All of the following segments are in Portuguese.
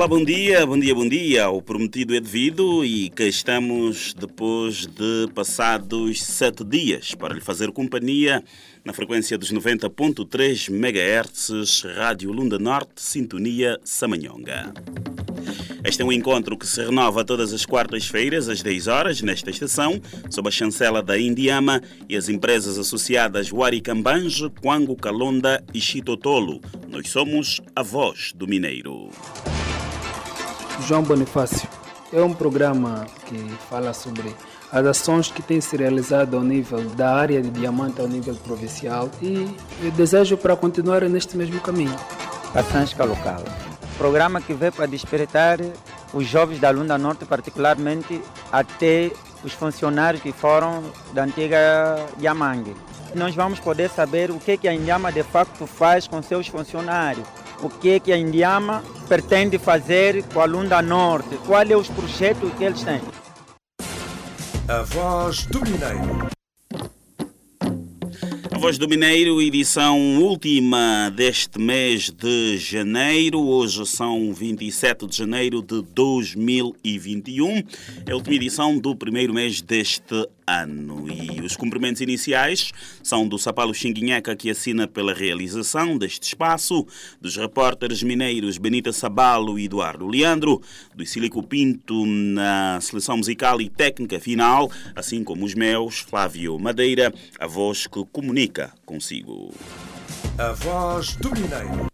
Olá, bom dia, bom dia, bom dia. O prometido é devido e cá estamos depois de passados sete dias para lhe fazer companhia na frequência dos 90.3 MHz, Rádio Lunda Norte, Sintonia Samanhonga. Este é um encontro que se renova todas as quartas-feiras, às 10 horas, nesta estação, sob a chancela da Indiama e as empresas associadas Huaricambange, Quango Calonda e Chitotolo. Nós somos a voz do Mineiro. João Bonifácio. É um programa que fala sobre as ações que têm se realizado ao nível da área de diamante ao nível provincial e eu desejo para continuar neste mesmo caminho. Passansca Local. Programa que veio para despertar os jovens da Lunda Norte, particularmente até os funcionários que foram da antiga Yamangue. Nós vamos poder saber o que, que a Indiama de facto faz com seus funcionários o que, que a Indiama pretende fazer com a Lunda Norte, quais são os projetos que eles têm. A voz do Mineiro. A Voz do Mineiro, edição última deste mês de janeiro. Hoje são 27 de janeiro de 2021. É a última edição do primeiro mês deste ano. E os cumprimentos iniciais são do Sapalo Xinguinheca, que assina pela realização deste espaço, dos repórteres mineiros Benita Sabalo e Eduardo Leandro, do Silico Pinto na seleção musical e técnica final, assim como os meus, Flávio Madeira, a voz que comunica consigo. A voz do Mineiro.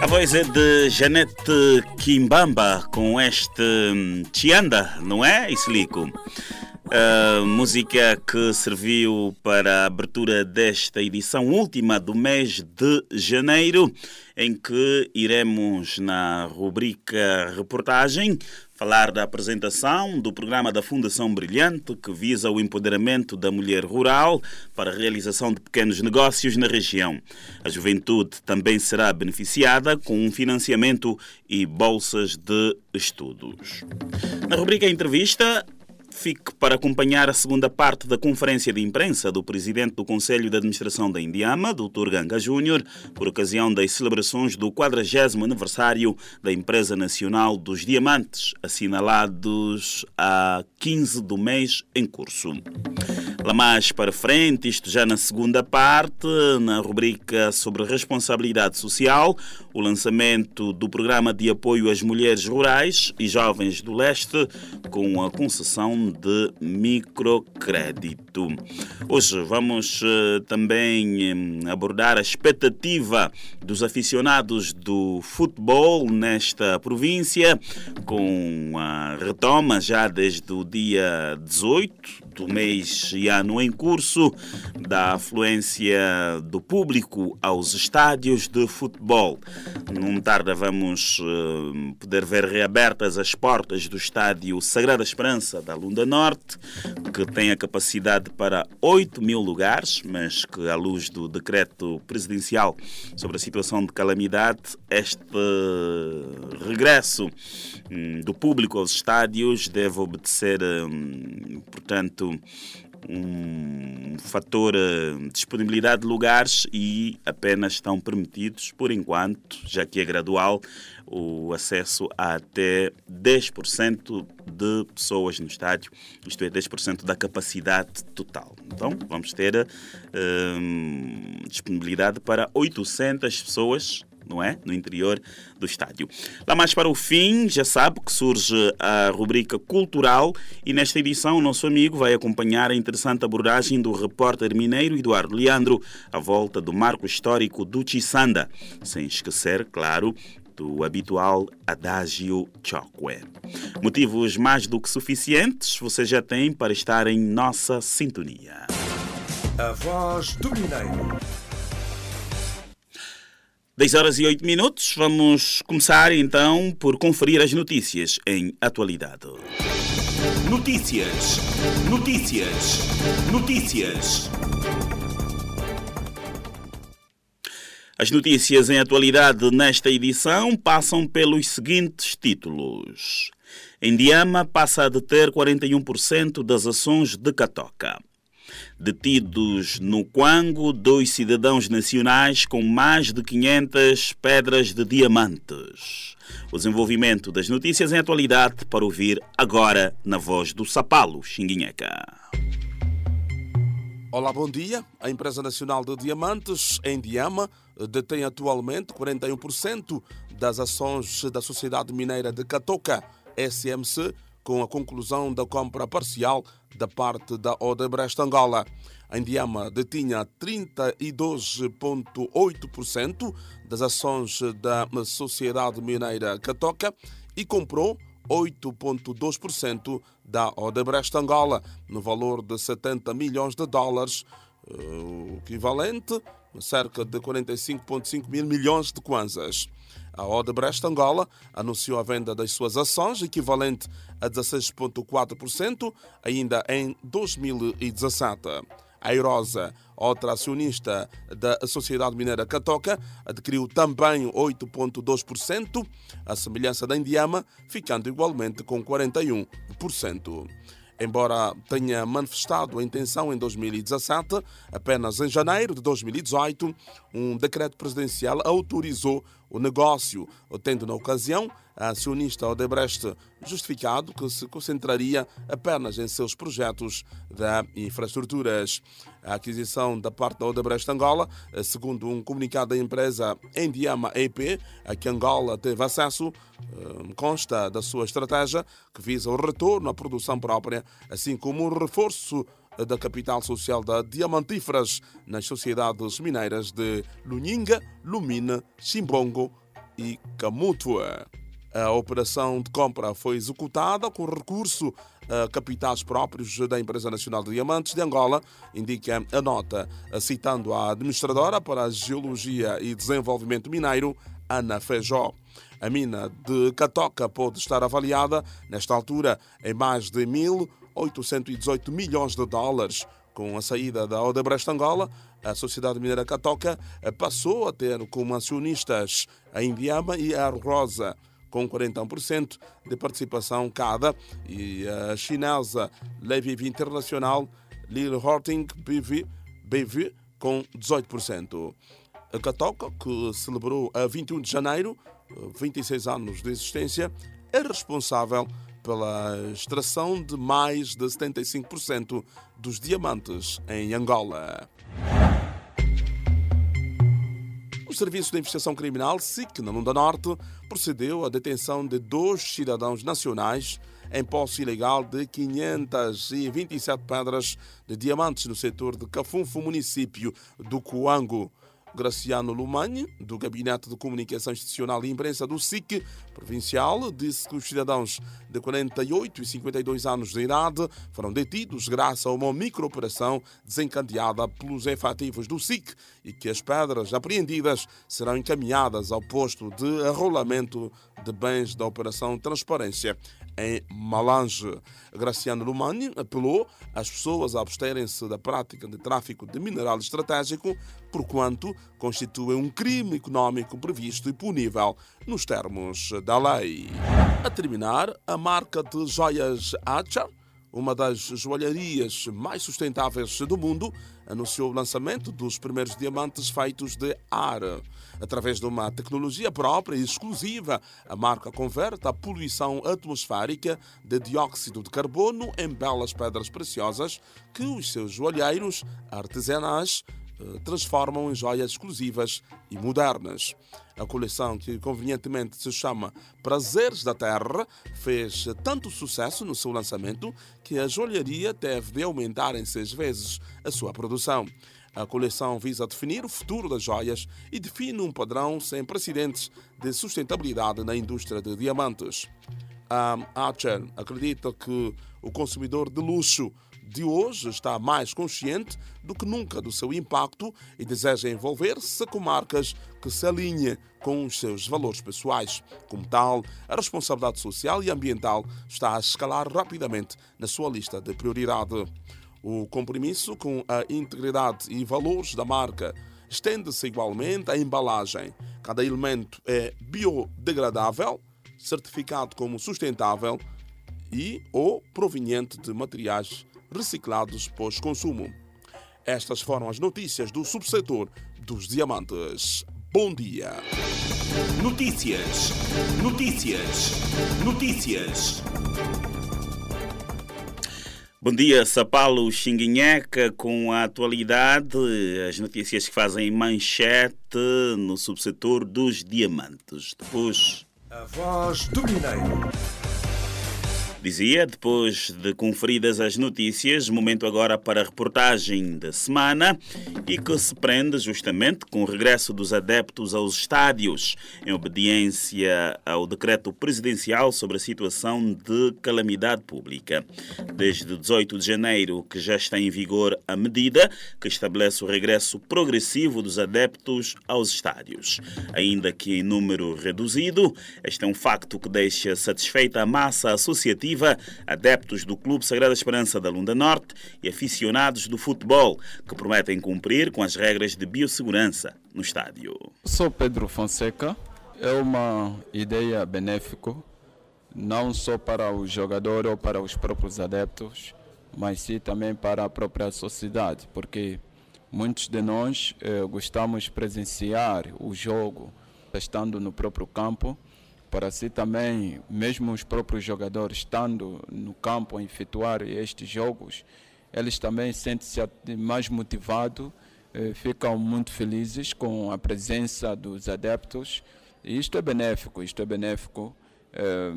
A voz é de Janete Kimbamba com este hum, Tianda, não é, Islico? A música que serviu para a abertura desta edição última do mês de janeiro, em que iremos, na rubrica reportagem, falar da apresentação do programa da Fundação Brilhante, que visa o empoderamento da mulher rural para a realização de pequenos negócios na região. A juventude também será beneficiada com um financiamento e bolsas de estudos. Na rubrica Entrevista, Fique para acompanhar a segunda parte da conferência de imprensa do presidente do Conselho de Administração da Indiama, Dr. Ganga Júnior, por ocasião das celebrações do 40 aniversário da Empresa Nacional dos Diamantes, assinalados a 15 do mês em curso. Lá mais para frente, isto já na segunda parte, na rubrica sobre responsabilidade social, o lançamento do programa de apoio às mulheres rurais e jovens do leste com a concessão de microcrédito. Hoje vamos uh, também um, abordar a expectativa dos aficionados do futebol nesta província, com a retoma já desde o dia 18 do mês e ano em curso da afluência do público aos estádios de futebol. Num tarde vamos uh, poder ver reabertas as portas do estádio Sagrada Esperança da Lunda Norte, que tem a capacidade para 8 mil lugares, mas que, à luz do decreto presidencial sobre a situação de calamidade, este regresso um, do público aos estádios deve obedecer, um, portanto, um fator de disponibilidade de lugares e apenas estão permitidos, por enquanto, já que é gradual, o acesso a até 10% de pessoas no estádio, isto é, 10% da capacidade total. Então, vamos ter hum, disponibilidade para 800 pessoas não é? No interior do estádio. Lá mais para o fim, já sabe que surge a rubrica cultural e nesta edição o nosso amigo vai acompanhar a interessante abordagem do repórter mineiro Eduardo Leandro à volta do marco histórico do Chisanda, sem esquecer, claro, do habitual adágio Chokwe. Motivos mais do que suficientes você já tem para estar em nossa sintonia. A voz do Mineiro. 10 horas e 8 minutos. Vamos começar então por conferir as notícias em atualidade. Notícias. Notícias. Notícias. As notícias em atualidade nesta edição passam pelos seguintes títulos. Indiama passa a deter 41% das ações de Catoca. Detidos no Quango, dois cidadãos nacionais com mais de 500 pedras de diamantes. O desenvolvimento das notícias em atualidade para ouvir agora na voz do Sapalo Xinguinheca. Olá, bom dia. A Empresa Nacional de Diamantes, em Diama, detém atualmente 41% das ações da Sociedade Mineira de Catoca, SMC, com a conclusão da compra parcial da parte da Odebrecht Angola. A Indiama detinha 32,8% das ações da Sociedade Mineira Catoca e comprou 8,2% da Odebrecht Angola, no valor de 70 milhões de dólares, o equivalente a cerca de 45,5 mil milhões de kwanzas. A Odebrecht Angola anunciou a venda das suas ações, equivalente a 16,4%, ainda em 2017. A Eirosa, outra acionista da Sociedade Mineira Catoca, adquiriu também 8,2%, a semelhança da Indiama, ficando igualmente com 41%. Embora tenha manifestado a intenção em 2017, apenas em janeiro de 2018, um decreto presidencial autorizou o negócio, tendo na ocasião a acionista Odebrecht justificado que se concentraria apenas em seus projetos de infraestruturas. A aquisição da parte da Odebrecht Angola, segundo um comunicado da empresa Endiama EP, a que Angola teve acesso, consta da sua estratégia que visa o retorno à produção própria, assim como o reforço da capital social da Diamantíferas nas sociedades mineiras de Luninga, Lumina, Chimbongo e Camutua. A operação de compra foi executada com recurso a capitais próprios da Empresa Nacional de Diamantes de Angola, indica a nota, citando a administradora para a Geologia e Desenvolvimento Mineiro, Ana Feijó. A mina de Catoca pode estar avaliada, nesta altura, em mais de 1.818 milhões de dólares. Com a saída da Odebrecht Angola, a Sociedade Mineira Catoca passou a ter como acionistas a Indiama e a Rosa com 41% de participação cada, e a chinesa Leviv Internacional Lil Horting BV, BV com 18%. A Catoca, que celebrou a 21 de janeiro 26 anos de existência, é responsável pela extração de mais de 75% dos diamantes em Angola. O Serviço de Investigação Criminal, SIC, na Lunda Norte, procedeu à detenção de dois cidadãos nacionais em posse ilegal de 527 pedras de diamantes no setor de Cafunfo, município do Coango. Graciano Lumanhe, do Gabinete de Comunicação Institucional e Imprensa do SIC Provincial, disse que os cidadãos de 48 e 52 anos de idade foram detidos graças a uma microoperação desencadeada pelos efetivos do SIC e que as pedras apreendidas serão encaminhadas ao posto de arrolamento de bens da Operação Transparência em Malange. Graciano Lumani apelou às pessoas a absterem-se da prática de tráfico de mineral estratégico, porquanto constitui um crime econômico previsto e punível nos termos da lei. A terminar, a marca de joias Acha uma das joalharias mais sustentáveis do mundo, anunciou o lançamento dos primeiros diamantes feitos de ar. Através de uma tecnologia própria e exclusiva, a marca converte a poluição atmosférica de dióxido de carbono em belas pedras preciosas que os seus joalheiros artesanais eh, transformam em joias exclusivas e modernas. A coleção, que convenientemente se chama Prazeres da Terra, fez tanto sucesso no seu lançamento que a joalharia teve de aumentar em seis vezes a sua produção. A coleção visa definir o futuro das joias e define um padrão sem precedentes de sustentabilidade na indústria de diamantes. A Archer acredita que o consumidor de luxo de hoje está mais consciente do que nunca do seu impacto e deseja envolver-se com marcas que se alinhem com os seus valores pessoais. Como tal, a responsabilidade social e ambiental está a escalar rapidamente na sua lista de prioridade. O compromisso com a integridade e valores da marca estende-se igualmente à embalagem. Cada elemento é biodegradável, certificado como sustentável e ou proveniente de materiais reciclados pós-consumo. Estas foram as notícias do subsetor dos diamantes. Bom dia. Notícias. Notícias. Notícias. Bom dia, Sapalo Xinguinheca, com a atualidade, as notícias que fazem manchete no subsetor dos diamantes. Depois. A voz do Mineiro. Dizia, depois de conferidas as notícias, momento agora para a reportagem da semana e que se prende justamente com o regresso dos adeptos aos estádios, em obediência ao decreto presidencial sobre a situação de calamidade pública. Desde 18 de janeiro, que já está em vigor a medida que estabelece o regresso progressivo dos adeptos aos estádios. Ainda que em número reduzido, este é um facto que deixa satisfeita a massa associativa adeptos do Clube Sagrada Esperança da Lunda Norte e aficionados do futebol, que prometem cumprir com as regras de biossegurança no estádio. Sou Pedro Fonseca. É uma ideia benéfica, não só para o jogador ou para os próprios adeptos, mas sim também para a própria sociedade, porque muitos de nós eh, gostamos de presenciar o jogo estando no próprio campo para assim também, mesmo os próprios jogadores estando no campo a efetuar estes jogos, eles também sentem-se mais motivados, eh, ficam muito felizes com a presença dos adeptos. E isto é benéfico, isto é benéfico. Eh,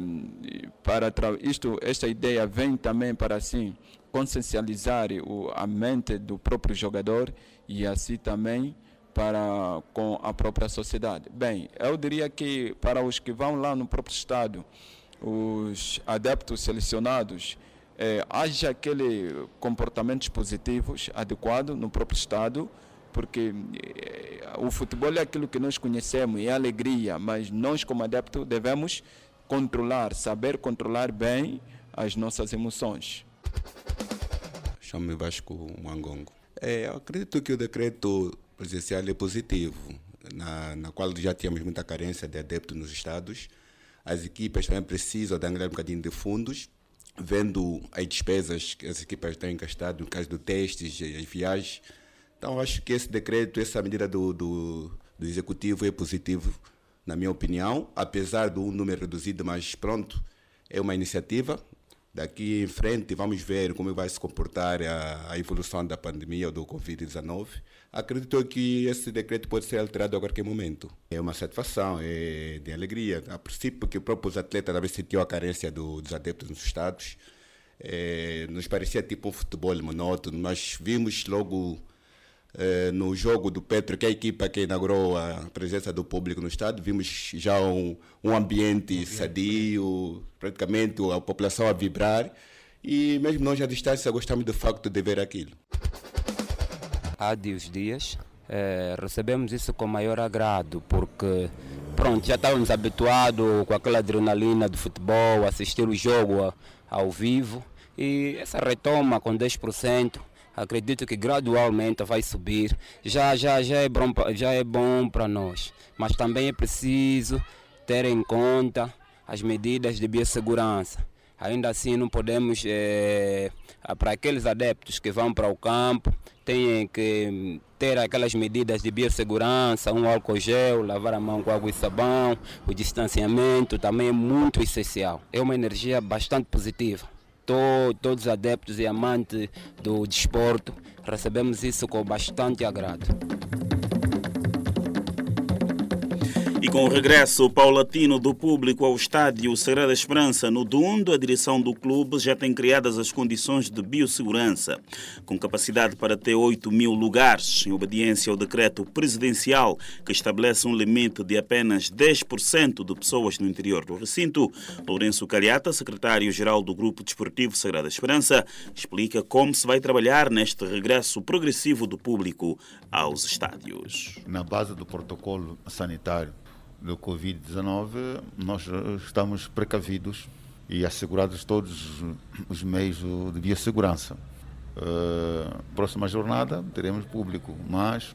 para isto, esta ideia vem também para assim consciencializar o, a mente do próprio jogador e assim também para com a própria sociedade. Bem, eu diria que para os que vão lá no próprio estado, os adeptos selecionados, é, haja aquele comportamentos positivos adequado no próprio estado, porque é, o futebol é aquilo que nós conhecemos, é alegria, mas nós como adeptos devemos controlar, saber controlar bem as nossas emoções. Chamo-me Vasco Mangongo. É, eu acredito que o decreto presidencial é positivo, na, na qual já tínhamos muita carência de adeptos nos estados. As equipas também precisam de angariar um bocadinho de fundos, vendo as despesas que as equipas têm gastado no caso do testes as viagens. Então, acho que esse decreto, essa medida do, do, do executivo é positivo, na minha opinião, apesar do número reduzido, mas pronto, é uma iniciativa, Daqui em frente vamos ver como vai se comportar a, a evolução da pandemia do Covid-19. Acredito que esse decreto pode ser alterado a qualquer momento. É uma satisfação, é de alegria. A princípio que o próprio atleta talvez sentiu a carência do, dos adeptos nos estados. É, nos parecia tipo um futebol monótono, mas vimos logo eh, no jogo do Petro, que é a equipa que inaugurou a presença do público no estádio, vimos já um, um ambiente sadio, praticamente a população a vibrar e mesmo nós à distância gostamos do facto de ver aquilo. Há dias dias eh, recebemos isso com maior agrado porque pronto, já estávamos habituados com aquela adrenalina do futebol, assistir o jogo ao vivo e essa retoma com 10% acredito que gradualmente vai subir. Já, já, já é bom, já é bom para nós, mas também é preciso ter em conta as medidas de biossegurança. Ainda assim, não podemos, é, para aqueles adeptos que vão para o campo, têm que ter aquelas medidas de biossegurança, um álcool gel, lavar a mão com água e sabão, o distanciamento também é muito essencial. É uma energia bastante positiva to, todos os adeptos e amantes do desporto recebemos isso com bastante agrado. E com o regresso paulatino do público ao estádio Sagrada Esperança no Dundo, a direção do clube já tem criadas as condições de biossegurança, com capacidade para ter 8 mil lugares, em obediência ao decreto presidencial que estabelece um limite de apenas 10% de pessoas no interior do recinto. Lourenço Calhata, secretário-geral do Grupo Desportivo Sagrada Esperança, explica como se vai trabalhar neste regresso progressivo do público aos estádios. Na base do protocolo sanitário do Covid-19, nós estamos precavidos e assegurados todos os meios de biossegurança. Uh, próxima jornada teremos público, mas,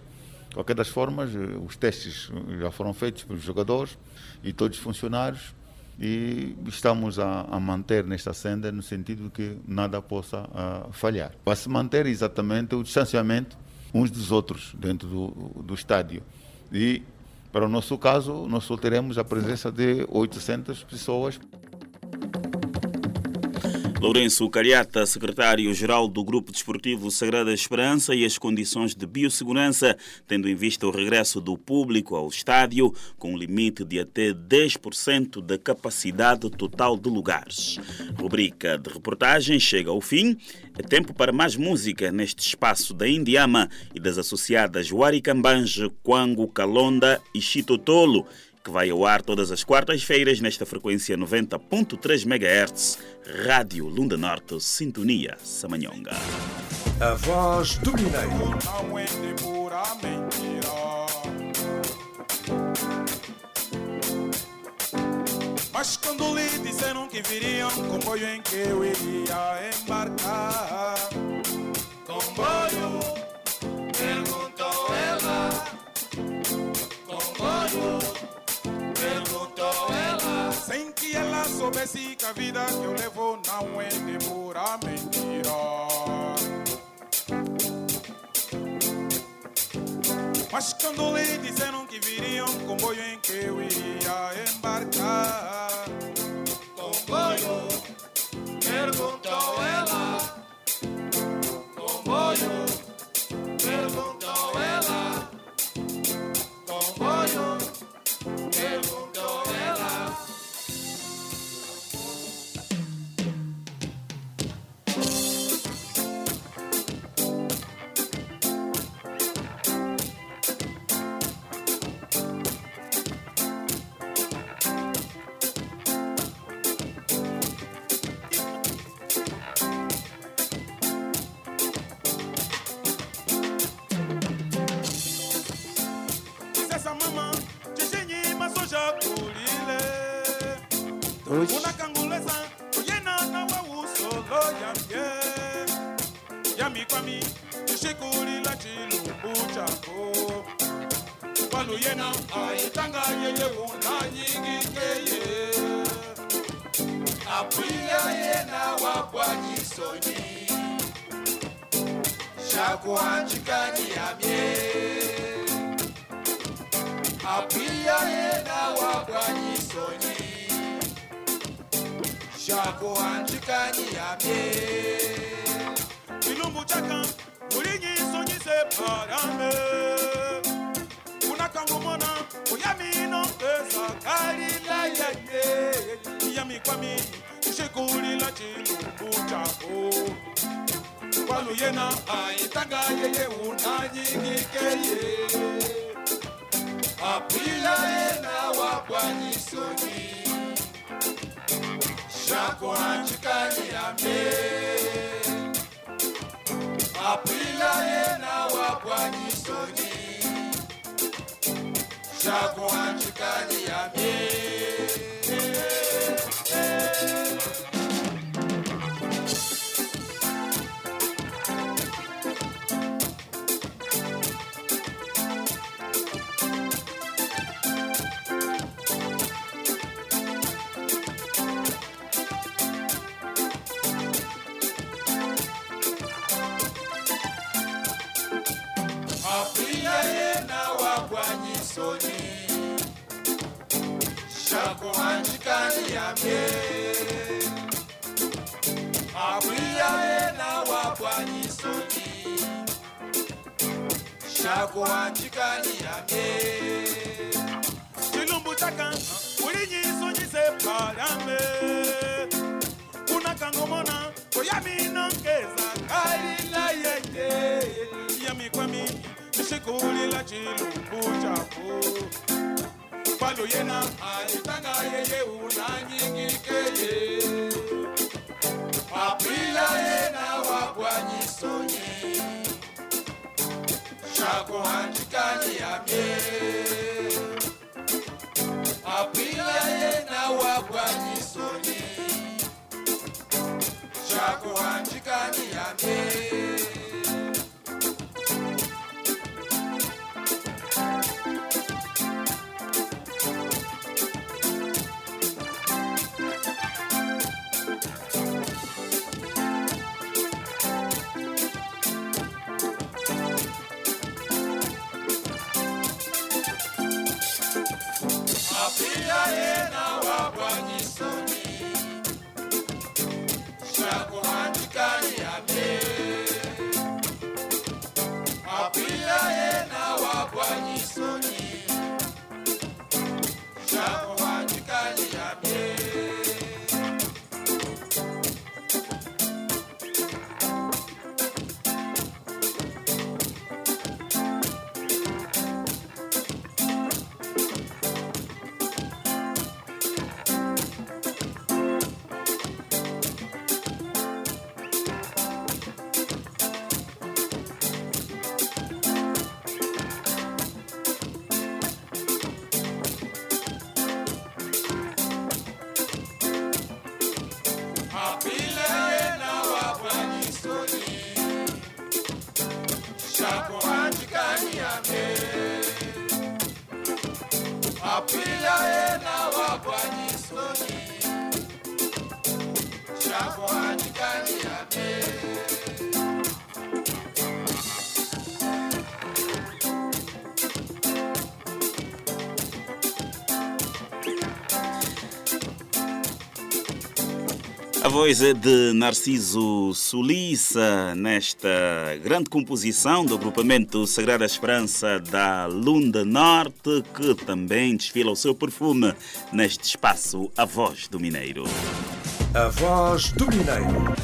qualquer das formas, os testes já foram feitos pelos jogadores e todos os funcionários e estamos a, a manter nesta senda no sentido de que nada possa uh, falhar. Vai se manter exatamente o distanciamento uns dos outros dentro do, do estádio. E para o nosso caso, nós só teremos a presença de 800 pessoas. Lourenço Cariata, secretário-geral do Grupo Desportivo Sagrada Esperança e as condições de biossegurança, tendo em vista o regresso do público ao estádio, com um limite de até 10% da capacidade total de lugares. Rubrica de reportagem chega ao fim. É tempo para mais música neste espaço da Indiama e das associadas Huaricambange, Quango, Calonda e Chitotolo que vai ao ar todas as quartas-feiras nesta frequência 90.3 MHz, Rádio Lunda Norte, Sintonia Samanhonga. A voz do Mineiro. Mas quando lhe disseram que viriam, comboio em que eu iria embarcar. Comboio, soubesse que a vida que eu levo não é de pura mentira. Mas quando lhe disseram que viriam comboio em que eu iria embarcar, comboio, perguntou ela, chakuhanjika niyamye chilumbu chaka mulinyisonyise parame. Kunakangomona kuyamino esakalila yanye. Iyamikwami ishekulila chilumbu chako. Kwaluyena aitanga yeye ye. apila yena wakwanyisonyi akuanchikaniambie apwilaye na wapwanyisoni ame. Silumbu taka ulinyisonyise parambe unakangomona koyaminongeza chilumbu chako alitanga yeye unanyingikeye muhandikani yamie A voz é de Narciso Suliça nesta grande composição do agrupamento Sagrada Esperança da Lunda Norte, que também desfila o seu perfume neste espaço A Voz do Mineiro. A voz do Mineiro.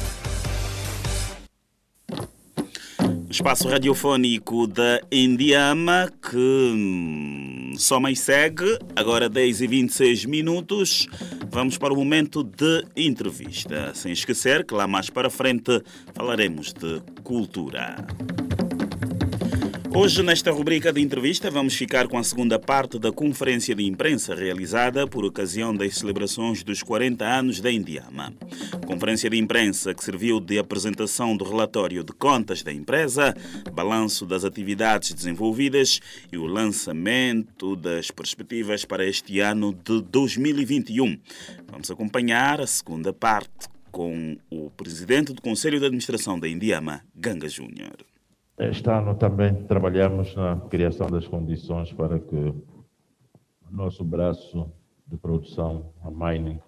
Espaço radiofónico da Indiama que hum, só mais segue, agora 10 e 26 minutos. Vamos para o momento de entrevista. Sem esquecer que lá mais para frente falaremos de cultura. Hoje, nesta rubrica de entrevista, vamos ficar com a segunda parte da conferência de imprensa realizada por ocasião das celebrações dos 40 anos da Indiama. Conferência de imprensa que serviu de apresentação do relatório de contas da empresa, balanço das atividades desenvolvidas e o lançamento das perspectivas para este ano de 2021. Vamos acompanhar a segunda parte com o presidente do Conselho de Administração da Indiama, Ganga Júnior. Este ano também trabalhamos na criação das condições para que o nosso braço de produção, a mining,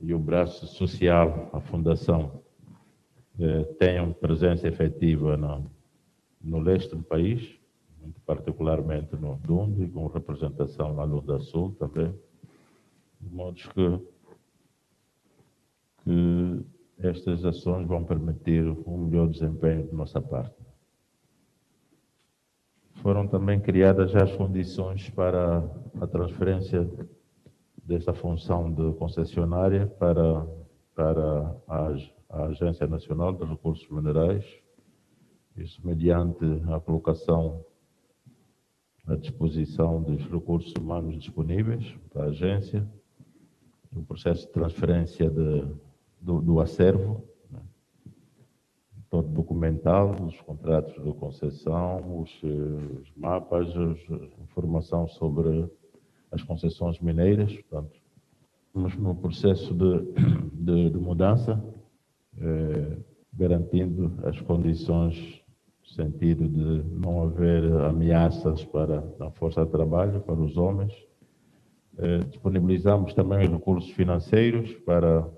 e o braço social, a fundação, eh, tenham presença efetiva no, leste do país, muito particularmente no Dundo, e com representação na Lunda Sul também, de modo que, que estas ações vão permitir um melhor desempenho de nossa parte. Foram também criadas já as condições para a transferência desta função de concessionária para, para a, a Agência Nacional de Recursos Minerais, isso mediante a colocação à disposição dos recursos humanos disponíveis para a agência, o processo de transferência de do, do acervo, né? todo documental, os contratos de concessão, os, os mapas, a informação sobre as concessões mineiras. Portanto, estamos no processo de, de, de mudança, eh, garantindo as condições no sentido de não haver ameaças para a força de trabalho, para os homens. Eh, disponibilizamos também recursos financeiros para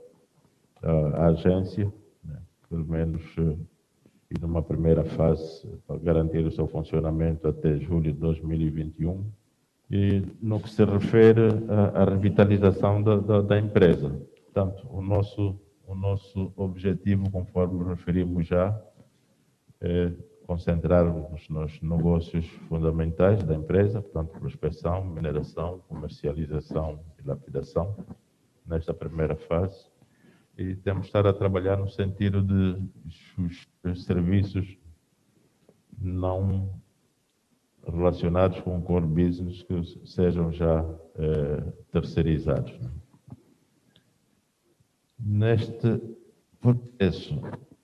a agência, né, pelo menos eh, e numa primeira fase para garantir o seu funcionamento até julho de 2021. E no que se refere à, à revitalização da, da, da, empresa, portanto, o nosso, o nosso objetivo, conforme referimos já, é concentrarmos nos negócios fundamentais da empresa, portanto, prospecção, mineração, comercialização e lapidação, nesta primeira fase e temos estar a trabalhar no sentido de os serviços não relacionados com o core business que sejam já eh, terceirizados. Neste processo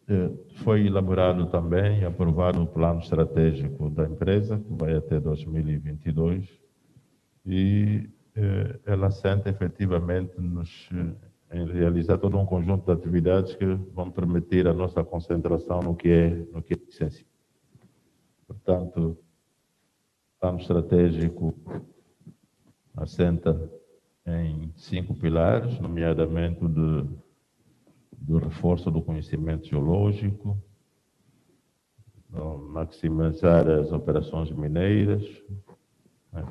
eh, foi elaborado também e aprovado o plano estratégico da empresa, que vai até 2022, e eh, ela assenta efetivamente nos em realizar todo um conjunto de atividades que vão permitir a nossa concentração no que é, no que é essencial. Portanto, o plano estratégico assenta em cinco pilares, nomeadamente de, do reforço do conhecimento geológico, maximizar as operações mineiras,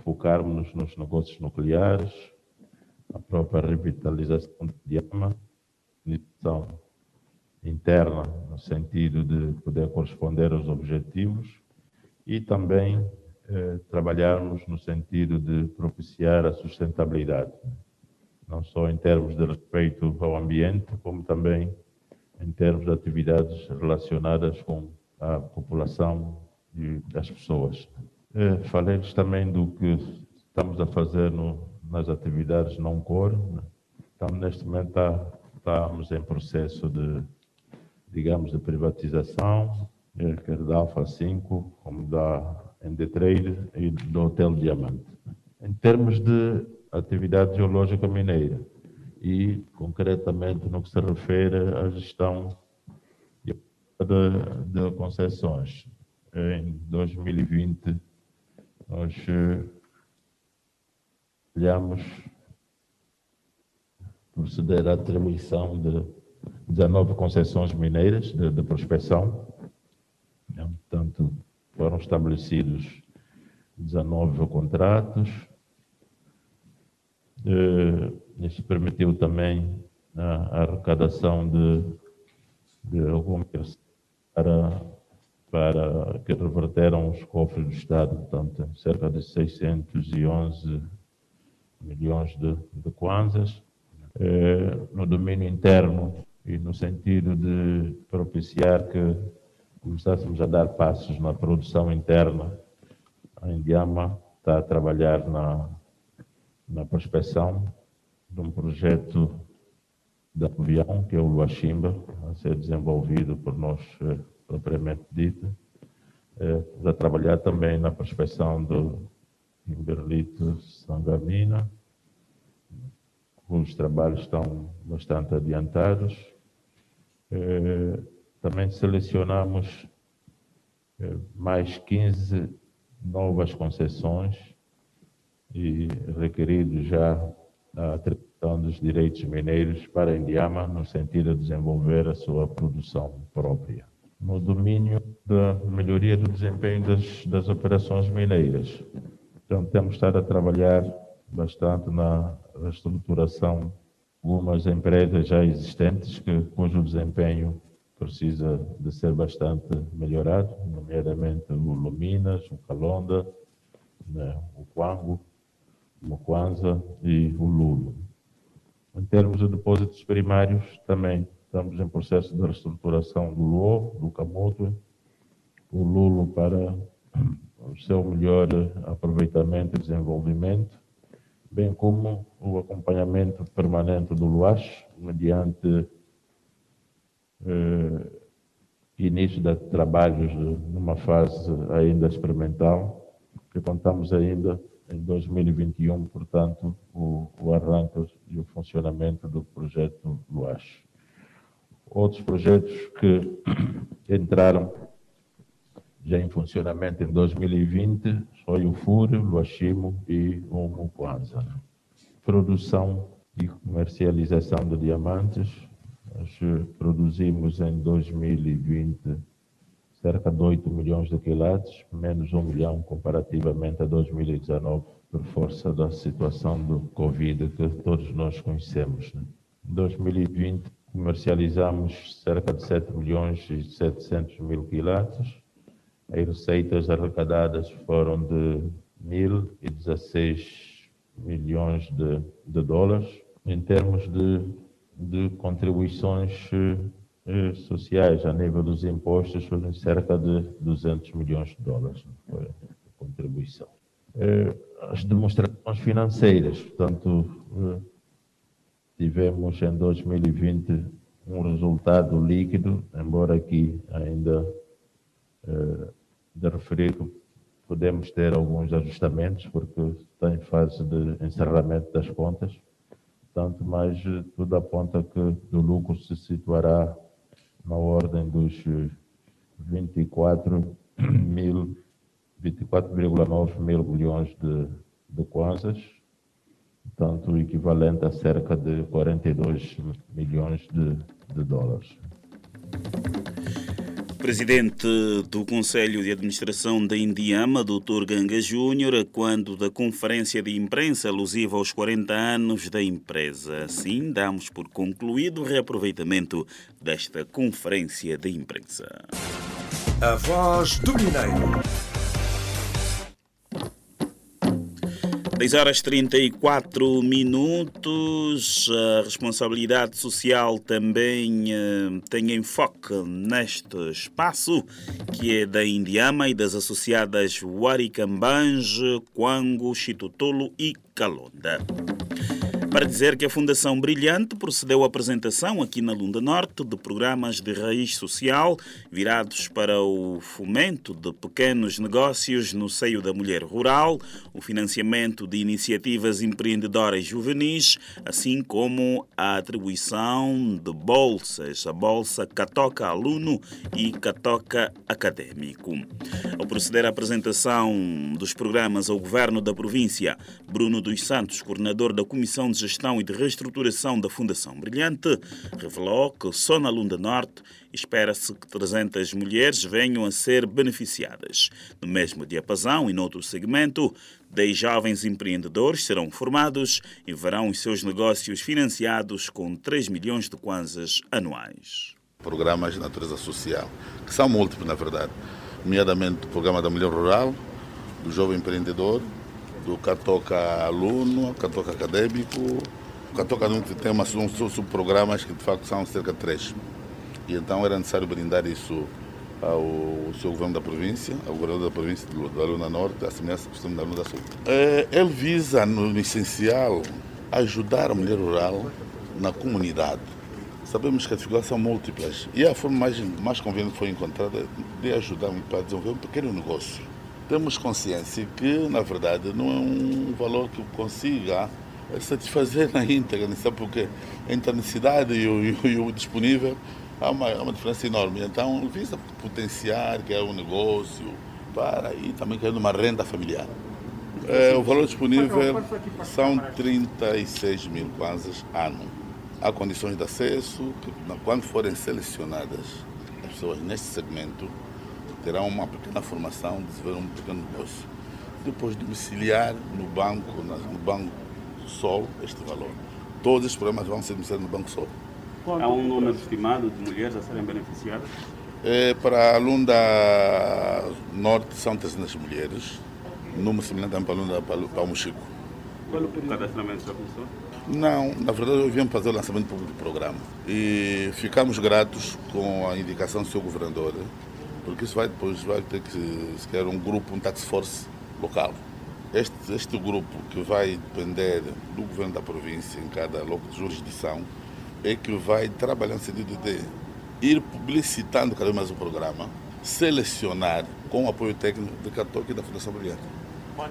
focarmos nos negócios nucleares, a própria revitalização do idioma, definição interna, no sentido de poder corresponder aos objetivos, e também eh, trabalharmos no sentido de propiciar a sustentabilidade, não só em termos de respeito ao ambiente, como também em termos de atividades relacionadas com a população e pessoas. Eh, Falei-lhes também do que estamos a fazer no, nas atividades não core. Né? Então, neste momento, tá, estamos em processo de, digamos, de privatização, eh, quer da Alfa 5, como da Endetrade e do Hotel Diamante. Em termos de atividade geológica mineira e, concretamente, no que se refere à gestão de, de concessões, em 2020, nós eh, Olhamos proceder à atribuição de 19 concessões mineiras de, de prospecção. Né? Portanto, foram estabelecidos 19 contratos. Eh, isso permitiu também a arrecadação de, de alguns para, para que reverteram os cofres do Estado, portanto, cerca de 611 milhões de, de kwanzas, eh, no domínio interno e no sentido de propiciar que começássemos a dar passos na produção interna. A Indiama está a trabalhar na, na prospecção de um projeto da avião, que é o Luachimba, a ser desenvolvido por nós eh, propriamente dito. Eh, a trabalhar também na prospecção do Kimberlito Sangamina. Os trabalhos estão bastante adiantados. Eh, também selecionamos eh, mais 15 novas concessões e requerido já a atribuição dos direitos mineiros para a Indiama no sentido de desenvolver a sua produção própria. No domínio da melhoria do desempenho das, das operações mineiras, então temos estado a trabalhar bastante na reestruturação de algumas empresas já existentes que, cujo desempenho precisa de ser bastante melhorado, nomeadamente o Luminas, o Calonda, né, o Quango, Mokwanza e o Lulo. Em termos de depósitos primários, também estamos em processo de reestruturação do Luo, do Camuto, o Lulo para o seu melhor aproveitamento e desenvolvimento, bem como o acompanhamento permanente do Luache, mediante eh, início de trabalhos numa fase ainda experimental, que contamos ainda em 2021, portanto, o, o arranque e o funcionamento do projeto Luache. Outros projetos que entraram já em funcionamento em 2020 foi o FUR, o Luachimo e o Mukwanza. Produção e comercialização de diamantes. Nós produzimos em 2020 cerca de 8 milhões de quilates, menos 1 milhão comparativamente a 2019, por força da situação do Covid que todos nós conhecemos. Né? Em 2020 comercializamos cerca de 7 milhões e 700 mil quilates, as receitas arrecadadas foram de 1.016 milhões de, de, dólares. Em termos de, de contribuições eh, sociais a nível dos impostos, foram cerca de 200 milhões de dólares. Foi a contribuição. Eh, as demonstrações financeiras, portanto, eh, tivemos em 2020 um resultado líquido, embora aqui ainda de referir que podemos ter alguns ajustamentos, porque está em fase de encerramento das contas, tanto mais tudo aponta que o lucro se situará na ordem dos 24 mil 24,9 mil milhões de, de kwanzas, portanto, o equivalente a cerca de 42 milhões de, de dólares. Presidente do Conselho de Administração da Indiama, Dr. Ganga Júnior, quando da conferência de imprensa alusiva aos 40 anos da empresa. Assim, damos por concluído o reaproveitamento desta conferência de imprensa. A voz do Mineiro. 10 horas 34 minutos. A responsabilidade social também uh, tem enfoque neste espaço, que é da Indiama e das associadas Waricambange, Quango, Chitutolo e Calonda para dizer que a Fundação Brilhante procedeu à apresentação aqui na Lunda Norte de programas de raiz social virados para o fomento de pequenos negócios no seio da mulher rural, o financiamento de iniciativas empreendedoras juvenis, assim como a atribuição de bolsas, a bolsa Catoca Aluno e Catoca Académico. Ao proceder à apresentação dos programas ao governo da província, Bruno dos Santos, coordenador da Comissão de Gestão e de Reestruturação da Fundação Brilhante, revelou que só na Lunda Norte espera-se que 300 mulheres venham a ser beneficiadas. No mesmo diapasão e noutro segmento, 10 jovens empreendedores serão formados e verão os seus negócios financiados com 3 milhões de kwanzas anuais. Programas de natureza social, que são múltiplos, na verdade, nomeadamente o Programa da Mulher Rural, do Jovem Empreendedor, do Catoca Aluno, Catoca Acadêmico. O Catoca Aluno tem uma, um subprogramas que de facto são cerca de três. E então era necessário brindar isso ao seu governo da província, ao governador da província da Luna Norte, a semelhança do sistema da Luna Sul. É, ele visa, no essencial, ajudar a mulher rural na comunidade. Sabemos que as dificuldades são múltiplas e a forma mais, mais conveniente foi encontrada de ajudar para desenvolver um pequeno negócio. Temos consciência que, na verdade, não é um valor que consiga satisfazer na íntegra, sabe porque entre a necessidade e o, e o disponível há uma, há uma diferença enorme. Então, visa potenciar, que é um negócio, para e também criando uma renda familiar. É, o valor disponível são 36 mil kwanzas ano. Há condições de acesso, que, quando forem selecionadas as pessoas neste segmento, terão uma pequena formação de desenvolver um pequeno negócio. Depois domiciliar no banco, no banco Sol, este valor. Todos os programas vão ser domiciliados no Banco Sol. Há um número estimado de mulheres a serem beneficiadas? É, para a Lunda Norte são 300 mulheres, número semelhante para a Lunda para, o Mochico. Qual o cadastramento já começou? Não, na verdade viemos fazer o lançamento público do programa e ficamos gratos com a indicação do seu governador, porque isso vai depois vai ter que se criar um grupo, um task force local. Este, este grupo que vai depender do governo da província em cada jurisdição é que vai trabalhar no sentido de ir publicitando cada vez mais o programa, selecionar com o apoio técnico do Catoque e da Fundação Brilhante.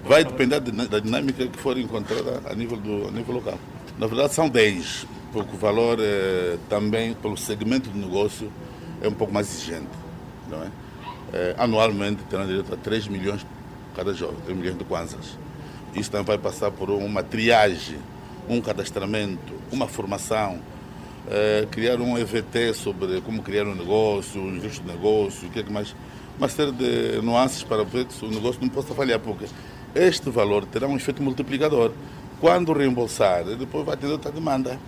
Vai depender da dinâmica que for encontrada a nível, do, a nível local. Na verdade, são 10, porque o valor é, também, pelo segmento do negócio, é um pouco mais exigente. Não é? É, anualmente terão direito a 3 milhões cada jovem, 3 milhões de kwanzas. Isso também vai passar por uma triagem, um cadastramento, uma formação, é, criar um EVT sobre como criar um negócio, um registro de negócio, o que é que mais. Uma série de nuances para ver que o negócio não possa falhar, porque este valor terá um efeito multiplicador. Quando reembolsar, depois vai ter outra demanda.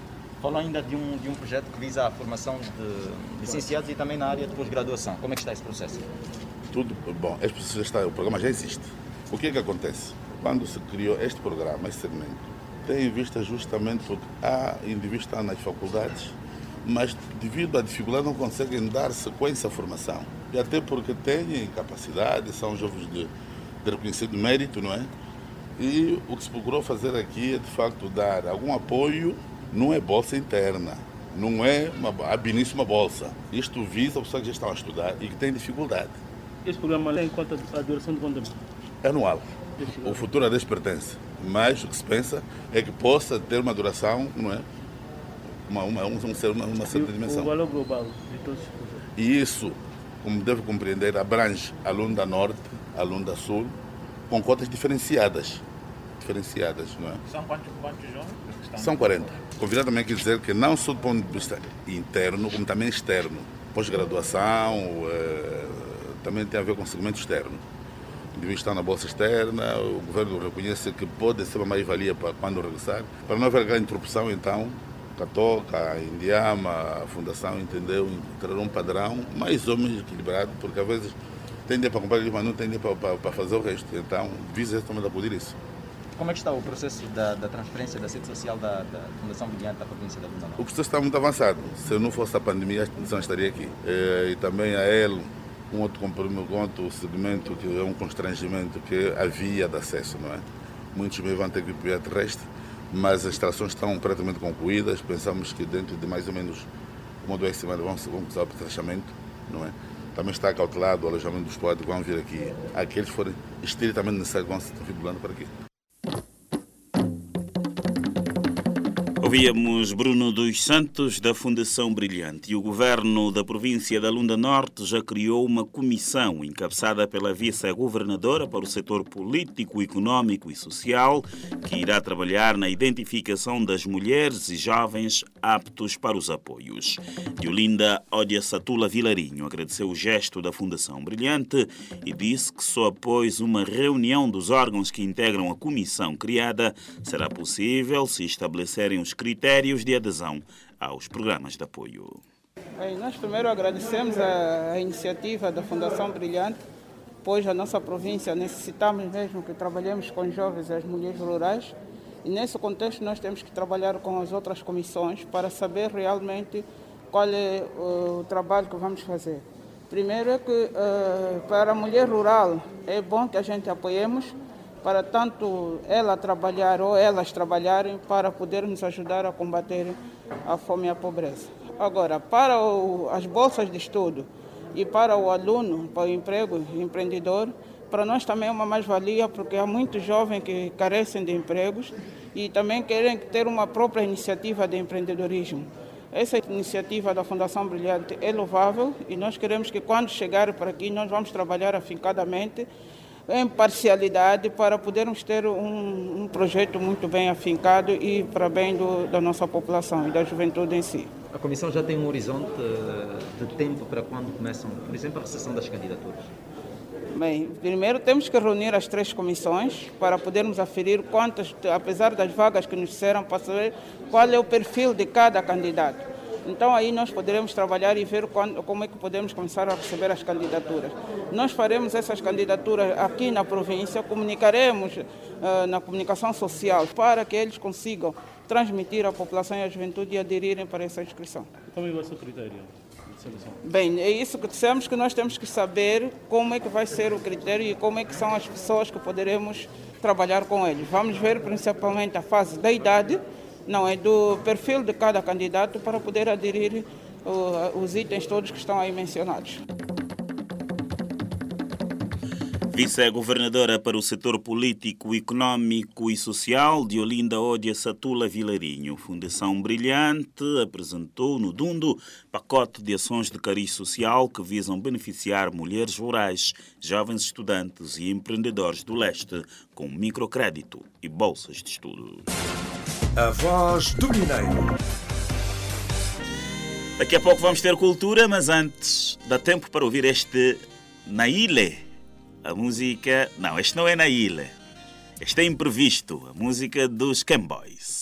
Falou ainda de um, de um projeto que visa a formação de licenciados e também na área de pós-graduação. Como é que está esse processo? Tudo bom. Este processo está, o programa já existe. O que é que acontece? Quando se criou este programa, este segmento, tem em vista justamente porque há indivíduos que estão nas faculdades, mas devido à dificuldade não conseguem dar sequência à formação. E até porque têm capacidade, são jovens de, de reconhecido mérito, não é? E o que se procurou fazer aqui é, de facto, dar algum apoio, não é bolsa interna, não é uma, a uma bolsa. Isto visa as pessoas que já estão a estudar e que têm dificuldade. Esse programa tem conta a duração de quanto tempo? Anual. O futuro a Deus pertence. Mas o que se pensa é que possa ter uma duração, não é? Uma, uma, uma, uma certa e dimensão. O valor global de todos os E isso, como deve compreender, abrange aluno da Norte, aluno da Sul, com cotas diferenciadas. Diferenciadas, não é? São quantos, quantos jovens? São 40. Convidar também quer dizer que não só do ponto de vista interno, como também externo. Pós-graduação, eh, também tem a ver com segmento externo. Devia estar na bolsa externa, o governo reconhece que pode ser uma mais-valia para quando regressar. Para não haver grande interrupção, então, Catoca, Indiama, a Fundação entendeu entrar um padrão mais ou menos equilibrado, porque às vezes tem dinheiro para comprar mas não tem dinheiro para, para, fazer o resto. Então, visa também acudir isso. Como é que está o processo da, da transferência da sede social da, da Fundação Brilhante da província da Lunda O processo está muito avançado. Se não fosse a pandemia, a instituição estaria aqui. E, e também a ele, um outro compromisso, um outro segmento que é um constrangimento que é a via de acesso, não é? Muitos bem vão ter que ir via terrestre, mas as extrações estão praticamente concluídas. Pensamos que dentro de mais ou menos uma ou duas semanas vamos usar o trachamento, não é? Também está cautelado o alojamento dos poetas que vão vir aqui. Aqueles que forem estritamente necessários vão se para aqui. Ouvíamos Bruno dos Santos, da Fundação Brilhante. E o governo da província da Lunda Norte já criou uma comissão encabeçada pela vice-governadora para o setor político, econômico e social, que irá trabalhar na identificação das mulheres e jovens aptos para os apoios. Diolinda Odia Satula Vilarinho agradeceu o gesto da Fundação Brilhante e disse que só após uma reunião dos órgãos que integram a comissão criada será possível se estabelecerem os critérios de adesão aos programas de apoio. Bem, nós primeiro agradecemos a, a, iniciativa da Fundação Brilhante, pois a nossa província necessitamos mesmo que trabalhemos com jovens e as mulheres rurais e nesse contexto nós temos que trabalhar com as outras comissões para saber realmente qual é o trabalho que vamos fazer. Primeiro é que uh, para a mulher rural é bom que a gente apoiemos para tanto ela trabalhar ou elas trabalharem para podermos ajudar a combater a fome e a pobreza. Agora, para o, as bolsas de estudo e para o aluno, para o emprego empreendedor, para nós também é uma mais-valia porque há muitos jovens que carecem de empregos e também querem ter uma própria iniciativa de empreendedorismo. Essa iniciativa da Fundação Brilhante é louvável e nós queremos que quando chegar para aqui nós vamos trabalhar afincadamente em parcialidade para podermos ter um, um projeto muito bem afincado e para bem do, da nossa população e da juventude em si. A Comissão já tem um horizonte eh, de tempo para quando começam, por exemplo, a recepção das candidaturas? Bem, primeiro temos que reunir as três comissões para podermos aferir quantas, apesar das vagas que nos disseram, para saber qual é o perfil de cada candidato. Então aí nós poderemos trabalhar e ver quando, como é que podemos começar a receber as candidaturas. Nós faremos essas candidaturas aqui na província, comunicaremos uh, na comunicação social para que eles consigam transmitir à população e à juventude e aderirem para essa inscrição. Como vai ser o critério? Bem, é isso que dissemos que nós temos que saber como é que vai ser o critério e como é que são as pessoas que poderemos trabalhar com eles. Vamos ver principalmente a fase da idade, não é do perfil de cada candidato para poder aderir os itens todos que estão aí mencionados. Vice-governadora para o setor político, econômico e social de Olinda Ódia Satula Vilarinho. Fundação Brilhante apresentou no Dundo pacote de ações de cariz social que visam beneficiar mulheres rurais, jovens estudantes e empreendedores do leste com microcrédito e bolsas de estudo. A voz do Mineiro. Daqui a pouco vamos ter cultura, mas antes dá tempo para ouvir este Naile a música. Não, este não é na ilha. Este é imprevisto. A música dos Camboys.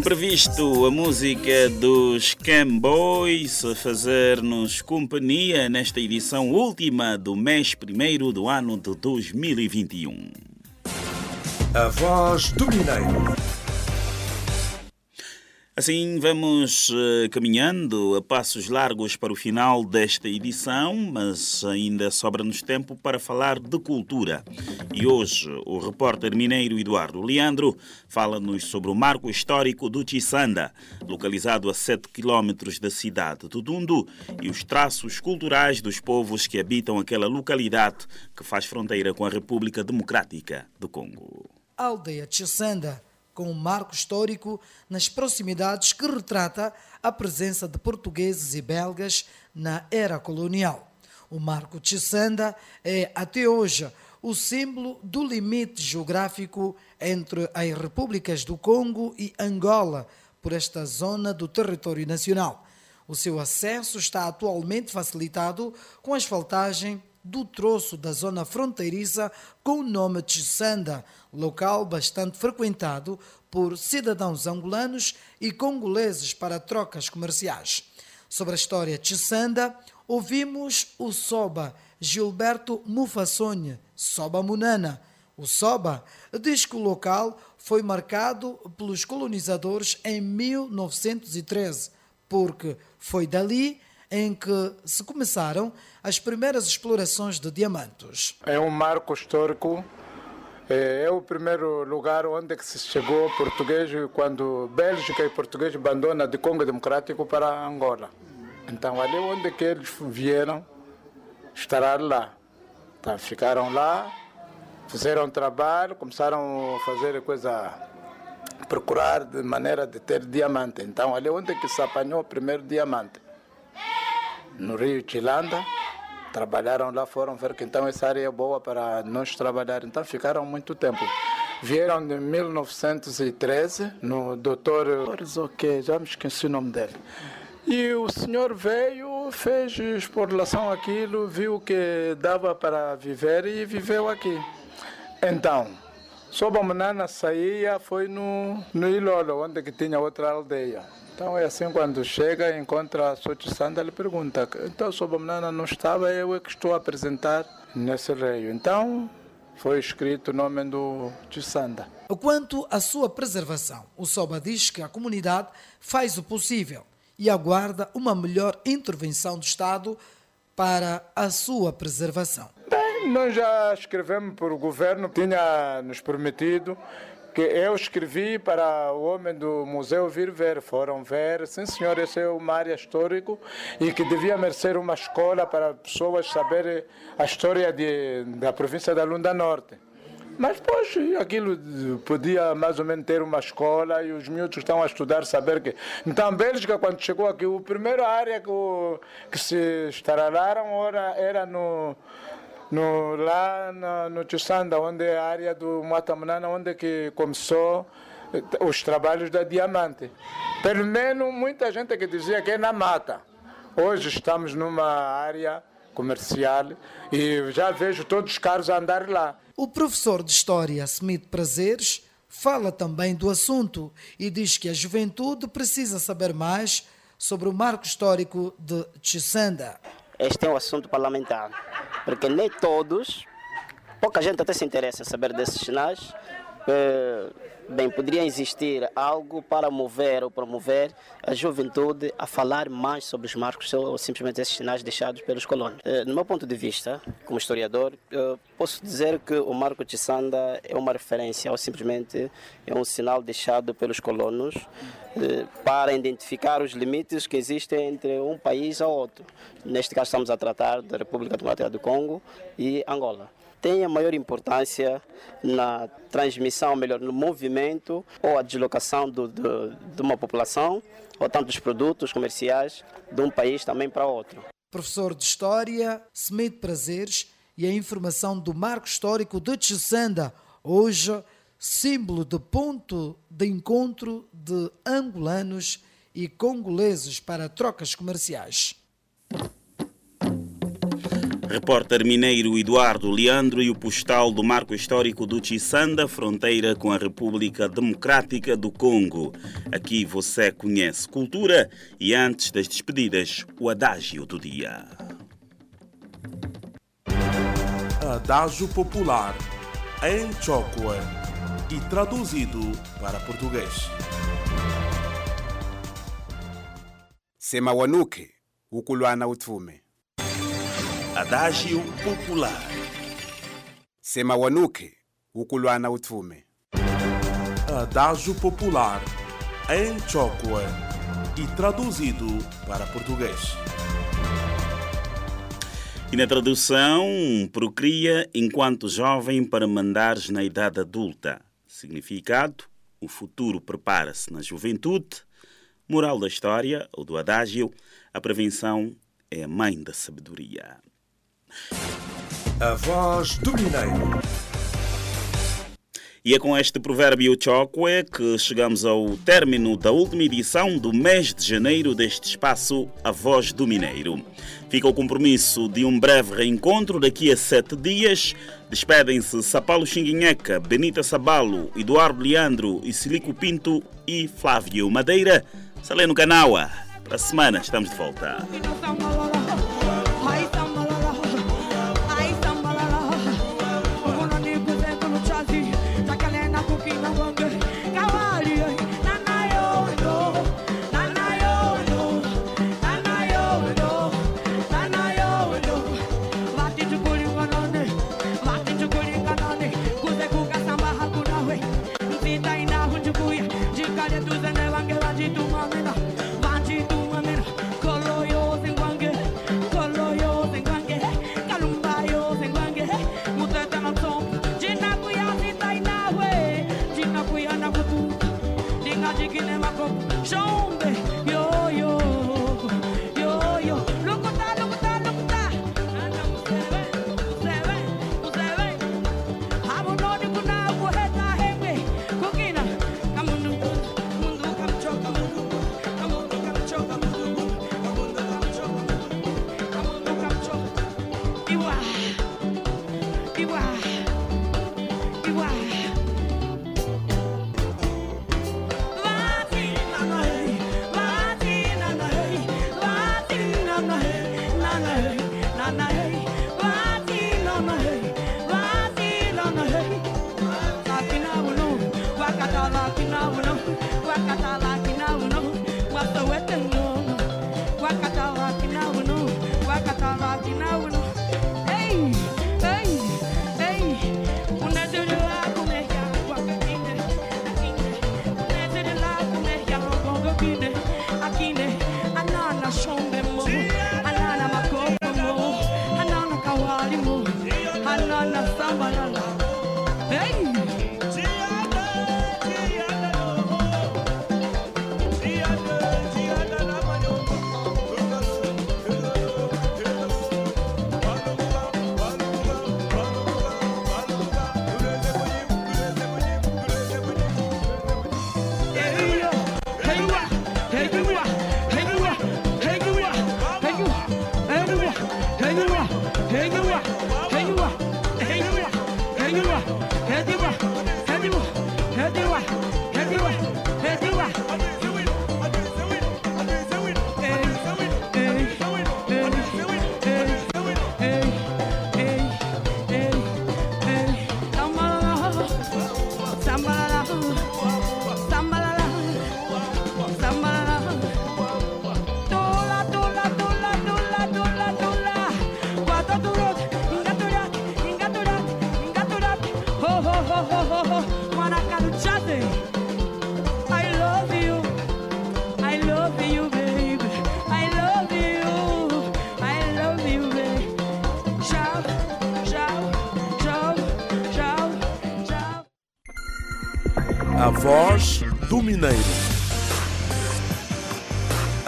Imprevisto, a música dos Camboys a fazer-nos companhia nesta edição última do mês primeiro do ano de 2021. A voz do Mineiro. Assim vamos eh, caminhando a passos largos para o final desta edição, mas ainda sobra-nos tempo para falar de cultura. E hoje o repórter mineiro Eduardo Leandro fala-nos sobre o marco histórico do Chisanda, localizado a 7 quilómetros da cidade de Dundu, e os traços culturais dos povos que habitam aquela localidade que faz fronteira com a República Democrática do Congo. Aldeia Chisanda com um marco histórico nas proximidades que retrata a presença de portugueses e belgas na era colonial. O Marco Chisanda é, até hoje, o símbolo do limite geográfico entre as repúblicas do Congo e Angola, por esta zona do território nacional. O seu acesso está atualmente facilitado com asfaltagem do troço da zona fronteiriça com o nome Chisanda, local bastante frequentado por cidadãos angolanos e congoleses para trocas comerciais. Sobre a história Chisanda, ouvimos o Soba Gilberto Mufassonha, Soba Munana. O Soba diz que o local foi marcado pelos colonizadores em 1913, porque foi dali em que se começaram as primeiras explorações de diamantes. É um marco histórico. É o primeiro lugar onde se chegou português quando Bélgica e português abandonam de Congo Democrático para Angola. Então ali onde que eles vieram estar lá. Então, ficaram lá, fizeram trabalho, começaram a fazer coisa procurar de maneira de ter diamante. Então ali onde que se apanhou o primeiro diamante no Rio Chilanda. Trabalharam lá, foram ver que então essa área é boa para nós trabalhar. Então ficaram muito tempo. Vieram em 1913 no doutor ok, já me esqueci o nome dele. E o senhor veio, fez exploração aquilo, viu que dava para viver e viveu aqui. Então, Soba Manana saía, foi no, no Ilolo, onde que tinha outra aldeia. Então é assim, quando chega, encontra a Sochi Sanda, ele pergunta, então Manana não estava, eu é que estou a apresentar nesse rio. Então foi escrito o nome do Chisanda. Quanto à sua preservação, o Soba diz que a comunidade faz o possível e aguarda uma melhor intervenção do Estado para a sua preservação. Nós já escrevemos para o governo, tinha nos prometido que eu escrevi para o homem do museu vir ver. Foram ver, sim senhor, esse é uma área histórica e que devia merecer uma escola para pessoas saberem a história de, da província da Lunda Norte. Mas, pois, aquilo podia mais ou menos ter uma escola e os miúdos estão a estudar, saber que. Então, a Bélgica, quando chegou aqui, a primeira área que, que se estaralaram era, era no, no, lá no, no Tchusanda, onde é a área do Matamanana, onde que começou os trabalhos da Diamante. Pelo menos muita gente que dizia que é na mata. Hoje estamos numa área comercial e já vejo todos os carros andar lá. O professor de História, Smith Prazeres, fala também do assunto e diz que a juventude precisa saber mais sobre o marco histórico de Chisanda. Este é um assunto parlamentar, porque nem todos, pouca gente até se interessa em saber desses sinais. Bem, poderia existir algo para mover ou promover a juventude a falar mais sobre os marcos ou simplesmente esses sinais deixados pelos colonos. No meu ponto de vista, como historiador, posso dizer que o Marco de Sanda é uma referência ou simplesmente é um sinal deixado pelos colonos para identificar os limites que existem entre um país e outro. Neste caso, estamos a tratar da República Democrática do Congo e Angola tem a maior importância na transmissão, melhor, no movimento movimento ou a deslocação do, do, de uma população ou tantos produtos comerciais de um país também para outro. Professor de História, Smith Prazeres e a informação do Marco Histórico de Chisanda, hoje símbolo de ponto de encontro de angolanos e congoleses para trocas comerciais. Repórter mineiro Eduardo Leandro e o postal do Marco Histórico do Chisanda, fronteira com a República Democrática do Congo. Aqui você conhece cultura e antes das despedidas, o adágio do dia. Adágio Popular em Chokwe e traduzido para português. sema wanuke ukulwana utfume Adágio Popular. sema wanuke ukulwana utfume Adágio Popular em Chokwe e traduzido para português. E na tradução, procria enquanto jovem para mandares na idade adulta. Significado: o futuro prepara-se na juventude. Moral da história, ou do adágio: a prevenção é a mãe da sabedoria. A voz do Mineiro. E é com este provérbio chokwe que chegamos ao término da última edição do mês de janeiro deste espaço A Voz do Mineiro. Fica o compromisso de um breve reencontro daqui a sete dias. Despedem-se Sapalo Xinguinheca, Benita Sabalo, Eduardo Leandro e Silico Pinto e Flávio Madeira. Saleno Canaua. Para a semana estamos de volta.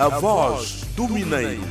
A voz do Mineiro.